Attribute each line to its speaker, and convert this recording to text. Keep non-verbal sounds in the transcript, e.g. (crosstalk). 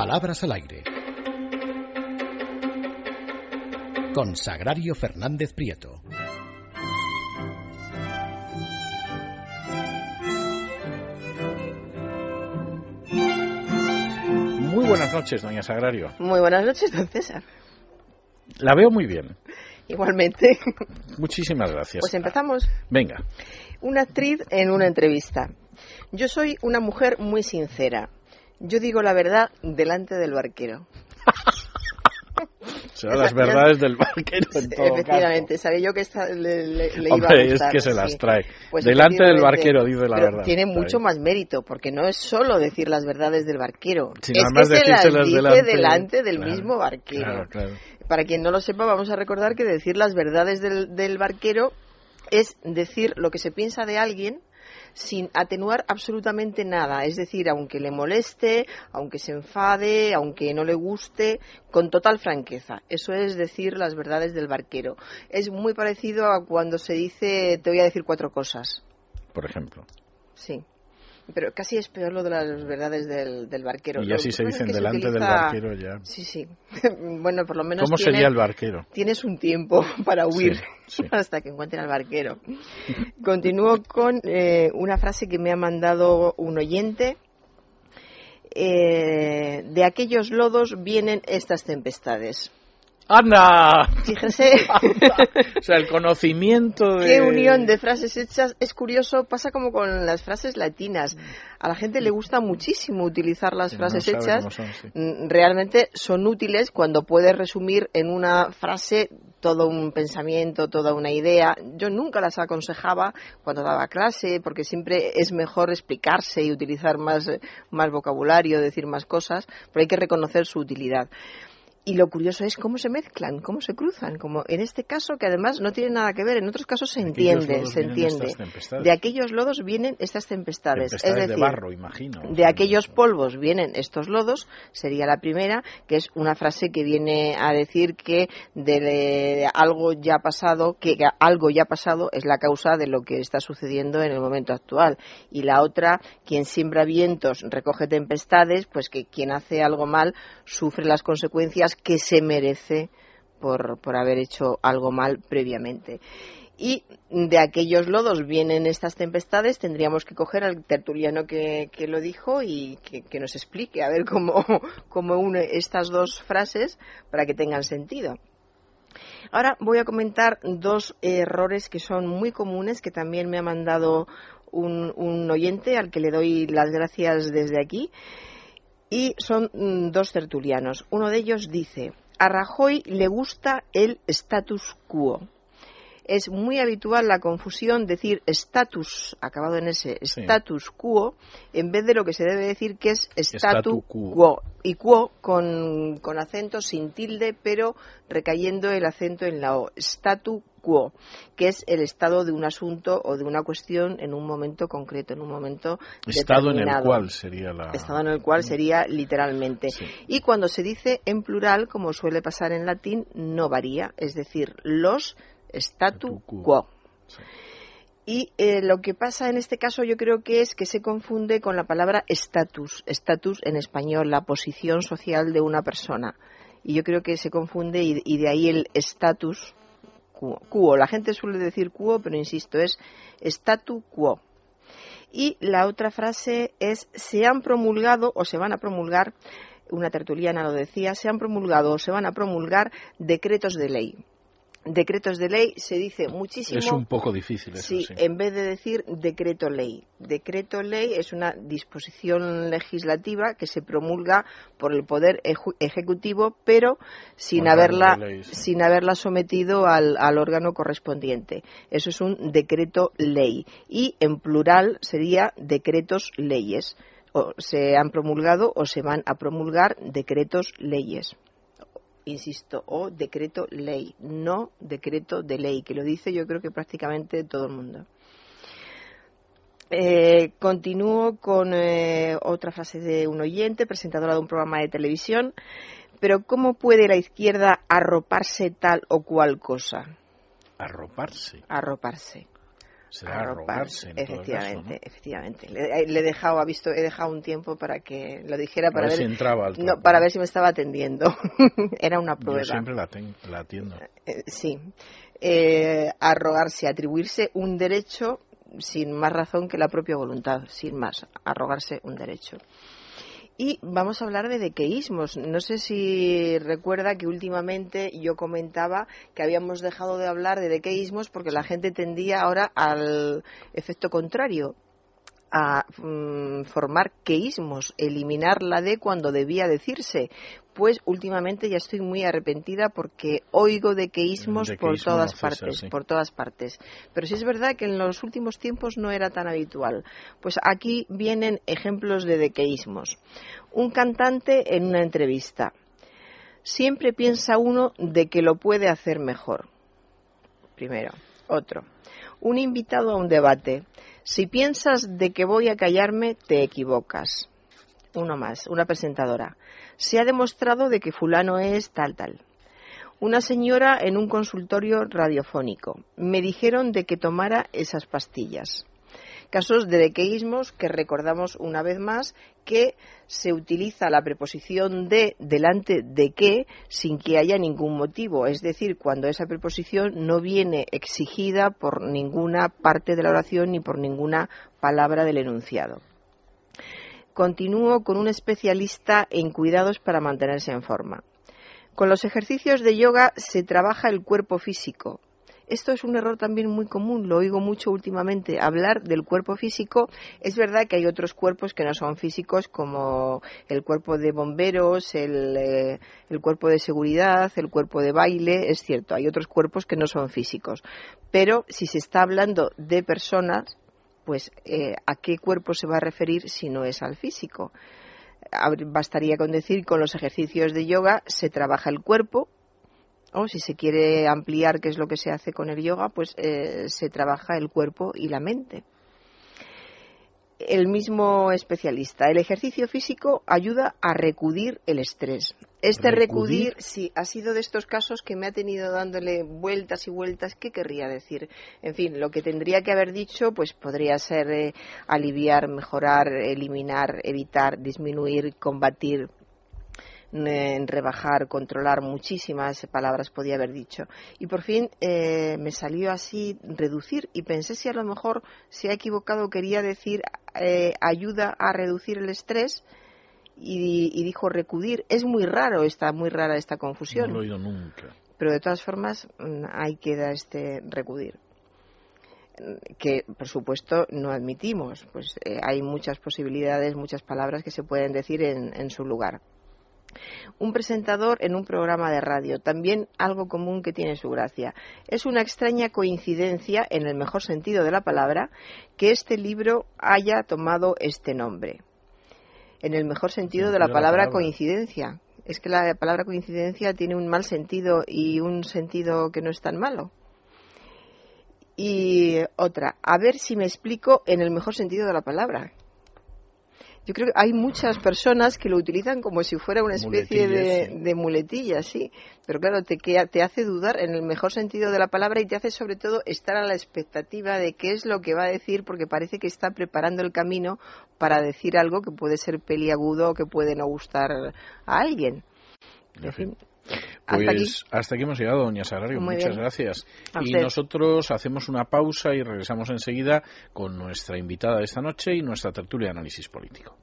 Speaker 1: Palabras al aire. Con Sagrario Fernández Prieto.
Speaker 2: Muy buenas noches, doña Sagrario.
Speaker 3: Muy buenas noches, don César.
Speaker 2: La veo muy bien.
Speaker 3: Igualmente. (laughs)
Speaker 2: Muchísimas gracias.
Speaker 3: Pues empezamos.
Speaker 2: Venga.
Speaker 3: Una actriz en una entrevista. Yo soy una mujer muy sincera. Yo digo la verdad delante del barquero. (laughs)
Speaker 2: Serán las verdades del barquero en todo
Speaker 3: Efectivamente,
Speaker 2: caso.
Speaker 3: sabía yo que esta le, le- le iba a
Speaker 2: es
Speaker 3: gustar.
Speaker 2: que se las trae.
Speaker 3: Pues
Speaker 2: Delante del barquero dice la verdad.
Speaker 3: Tiene mucho más mérito, porque no es solo decir las verdades del barquero, es que se las dice
Speaker 2: delante-
Speaker 3: delante, del
Speaker 2: Claro,
Speaker 3: mismo barquero.
Speaker 2: Claro, claro.
Speaker 3: Para quien no lo sepa, vamos a recordar que decir las verdades del, del barquero es decir lo que se piensa de alguien sin atenuar absolutamente nada. Es decir, aunque le moleste, aunque se enfade, aunque no le guste, con total franqueza. Eso es decir las verdades del barquero. Es muy parecido a cuando se dice, te voy a decir cuatro cosas.
Speaker 2: Por ejemplo.
Speaker 3: Sí. Pero casi es peor lo de las verdades del, del barquero.
Speaker 2: Y así
Speaker 3: que
Speaker 2: se
Speaker 3: es
Speaker 2: dicen
Speaker 3: se
Speaker 2: delante del barquero ya.
Speaker 3: Sí, sí. (laughs) bueno, por lo menos
Speaker 2: ¿Cómo
Speaker 3: tiene-
Speaker 2: sería el barquero?
Speaker 3: tienes un tiempo (laughs) para huir
Speaker 2: Sí, sí. (laughs)
Speaker 3: hasta que encuentren al barquero. Continúo con eh, una frase que me ha mandado un oyente. Eh, de aquellos lodos vienen estas tempestades.
Speaker 2: ¡Anda!
Speaker 3: Fíjese (laughs)
Speaker 2: o sea, el conocimiento de...
Speaker 3: qué unión de frases hechas. Es curioso, pasa como con las frases latinas. A la gente le gusta muchísimo utilizar las frases hechas.
Speaker 2: cómo son, sí.
Speaker 3: Mm, realmente son útiles cuando puedes resumir en una frase todo un pensamiento, toda una idea. Yo nunca las aconsejaba cuando daba clase, porque siempre es mejor explicarse y utilizar más, eh, más vocabulario, decir más cosas, pero hay que reconocer su utilidad. Y lo curioso es cómo se mezclan, cómo se cruzan, como en este caso que además no tiene nada que ver, en otros casos se
Speaker 2: De
Speaker 3: entiende, se entiende. De aquellos lodos vienen estas tempestades,
Speaker 2: Tempestades
Speaker 3: es
Speaker 2: de
Speaker 3: decir,
Speaker 2: barro, imagino.
Speaker 3: de aquellos polvos vienen estos lodos, sería la primera, que es una frase que viene a decir que de, de algo ya pasado, que algo ya pasado es la causa de lo que está sucediendo en el momento actual. Y la otra, quien siembra vientos recoge tempestades, pues que quien hace algo mal sufre las consecuencias que se merece por, por haber hecho algo mal previamente. Y de aquellos lodos vienen estas tempestades, tendríamos que coger al tertuliano que, que lo dijo y que, nos explique a ver cómo, (laughs) cómo une estas dos frases para que tengan sentido. Ahora voy a comentar dos errores que son muy comunes, que también me ha mandado un, un oyente al que le doy las gracias desde aquí. Y son mm, dos tertulianos. Uno de ellos dice, a Rajoy le gusta el status quo. Es muy habitual la confusión decir status, acabado en ese,
Speaker 2: Sí.
Speaker 3: status quo, en vez de lo que se debe decir que es statu
Speaker 2: quo.
Speaker 3: quo. Y quo con, con acento sin tilde, pero recayendo el acento en la O. Statu quo, que es el estado de un asunto o de una cuestión en un momento concreto, en un momento
Speaker 2: Estado en el cual sería la...
Speaker 3: Estado en el cual sería literalmente.
Speaker 2: Sí.
Speaker 3: Y cuando se dice en plural, como suele pasar en latín, no varía, es decir, los statu
Speaker 2: quo.
Speaker 3: quo.
Speaker 2: Sí.
Speaker 3: Y eh, lo que pasa en este caso yo creo que es que se confunde con la palabra estatus. Estatus en español, la posición social de una persona. Y yo creo que se confunde y, y de ahí el estatus quo. quo. La gente suele decir quo, pero insisto, es statu quo. Y la otra frase es se han promulgado o se van a promulgar, una tertuliana lo decía, se han promulgado o se van a promulgar decretos de ley. Decretos de ley se dice muchísimo.
Speaker 2: Es un poco difícil eso,
Speaker 3: Sí,
Speaker 2: sí.
Speaker 3: en vez de decir decreto ley. Decreto ley es una disposición legislativa que se promulga por el Poder Ejecutivo, pero sin haberla,
Speaker 2: de ley, sí.
Speaker 3: sin haberla sometido al, al órgano correspondiente. Eso es un decreto ley. Y en plural sería decretos leyes. O se han promulgado o se van a promulgar decretos leyes insisto, o decreto ley, no decreto de ley, que lo dice yo creo que prácticamente todo el mundo. Eh, continúo con eh, otra frase de un oyente, presentadora de un programa de televisión. Pero ¿cómo puede la izquierda arroparse tal o cual cosa?
Speaker 2: Arroparse.
Speaker 3: Arroparse.
Speaker 2: Arrogarse.
Speaker 3: efectivamente, efectivamente. Le, he dejado, ha visto, he dejado un tiempo para que lo dijera para ver,
Speaker 2: si entraba
Speaker 3: no, para ver si me estaba atendiendo. (laughs) Era una prueba. Yo
Speaker 2: siempre la, la atiendo.
Speaker 3: Eh, sí. Eh, arrogarse, atribuirse un derecho sin más razón que la propia voluntad, sin más, arrogarse un derecho. Y vamos a hablar de dequeísmos. No sé si recuerda que últimamente yo comentaba que habíamos dejado de hablar de dequeísmos porque la gente tendía ahora al efecto contrario a mm, formar queísmos, eliminar la D cuando debía decirse. Pues últimamente ya estoy muy arrepentida porque oigo de queísmos por todas partes, por todas partes. Pero sí es verdad que en los últimos tiempos no era tan habitual. Pues aquí vienen ejemplos de dequeísmos. Un cantante en una entrevista. Siempre piensa uno de que lo puede hacer mejor. Primero. Otro. Un invitado a un debate si piensas de que voy a callarme, te equivocas. Uno más, una presentadora. Se ha demostrado de que fulano es tal tal. Una señora en un consultorio radiofónico. Me dijeron de que tomara esas pastillas casos de dequeísmos que recordamos una vez más que se utiliza la preposición de delante de que sin que haya ningún motivo, es decir, cuando esa preposición no viene exigida por ninguna parte de la oración ni por ninguna palabra del enunciado. Continúo con un especialista en cuidados para mantenerse en forma. Con los ejercicios de yoga se trabaja el cuerpo físico, esto es un error también muy común, lo oigo mucho últimamente, hablar del cuerpo físico. Es verdad que hay otros cuerpos que no son físicos, como el cuerpo de bomberos, el, eh, cuerpo de seguridad, el cuerpo de baile, es cierto, hay otros cuerpos que no son físicos. Pero si se está hablando de personas, pues eh, ¿a qué cuerpo se va a referir si no es al físico? Bastaría con decir con los ejercicios de yoga se trabaja el cuerpo, o si se quiere ampliar qué es lo que se hace con el yoga, pues eh, se trabaja el cuerpo y la mente. El mismo especialista, el ejercicio físico ayuda a recudir el estrés. Este recudir, sí, ha sido de estos casos que me ha tenido dándole vueltas y vueltas. ¿Qué querría decir? En fin, lo que tendría que haber dicho, pues podría ser eh, aliviar, mejorar, eliminar, evitar, disminuir, combatir, en rebajar, controlar, muchísimas palabras podía haber dicho. Y por fin eh, me salió así reducir y pensé si a lo mejor se ha equivocado, quería decir eh, ayuda a reducir el estrés y, dijo recudir. Es muy raro, está muy rara esta confusión.
Speaker 2: No lo he oído nunca.
Speaker 3: Pero de todas formas, mm, ahí queda este recudir que por supuesto no admitimos, pues eh, hay muchas posibilidades, muchas palabras que se pueden decir en su lugar. Un presentador en un programa de radio, también algo común que tiene su gracia. Es una extraña coincidencia, en el mejor sentido de la palabra, que este libro haya tomado este nombre. En el mejor sentido de la palabra coincidencia. Es que la palabra coincidencia tiene un mal sentido y un sentido que no es tan malo. Y otra, a ver si me explico en el mejor sentido de la palabra, yo creo que hay muchas personas que lo utilizan como si fuera una especie de, muletilla, sí. Pero claro, te, te hace dudar en el mejor sentido de la palabra y te hace sobre todo estar a la expectativa de qué es lo que va a decir porque parece que está preparando el camino para decir algo que puede ser peliagudo o que puede no gustar a alguien.
Speaker 2: En fin. Pues hasta aquí. hemos llegado, doña Sagrario. Muchas gracias. Y nosotros hacemos una pausa y regresamos enseguida con nuestra invitada de esta noche y nuestra tertulia de análisis político.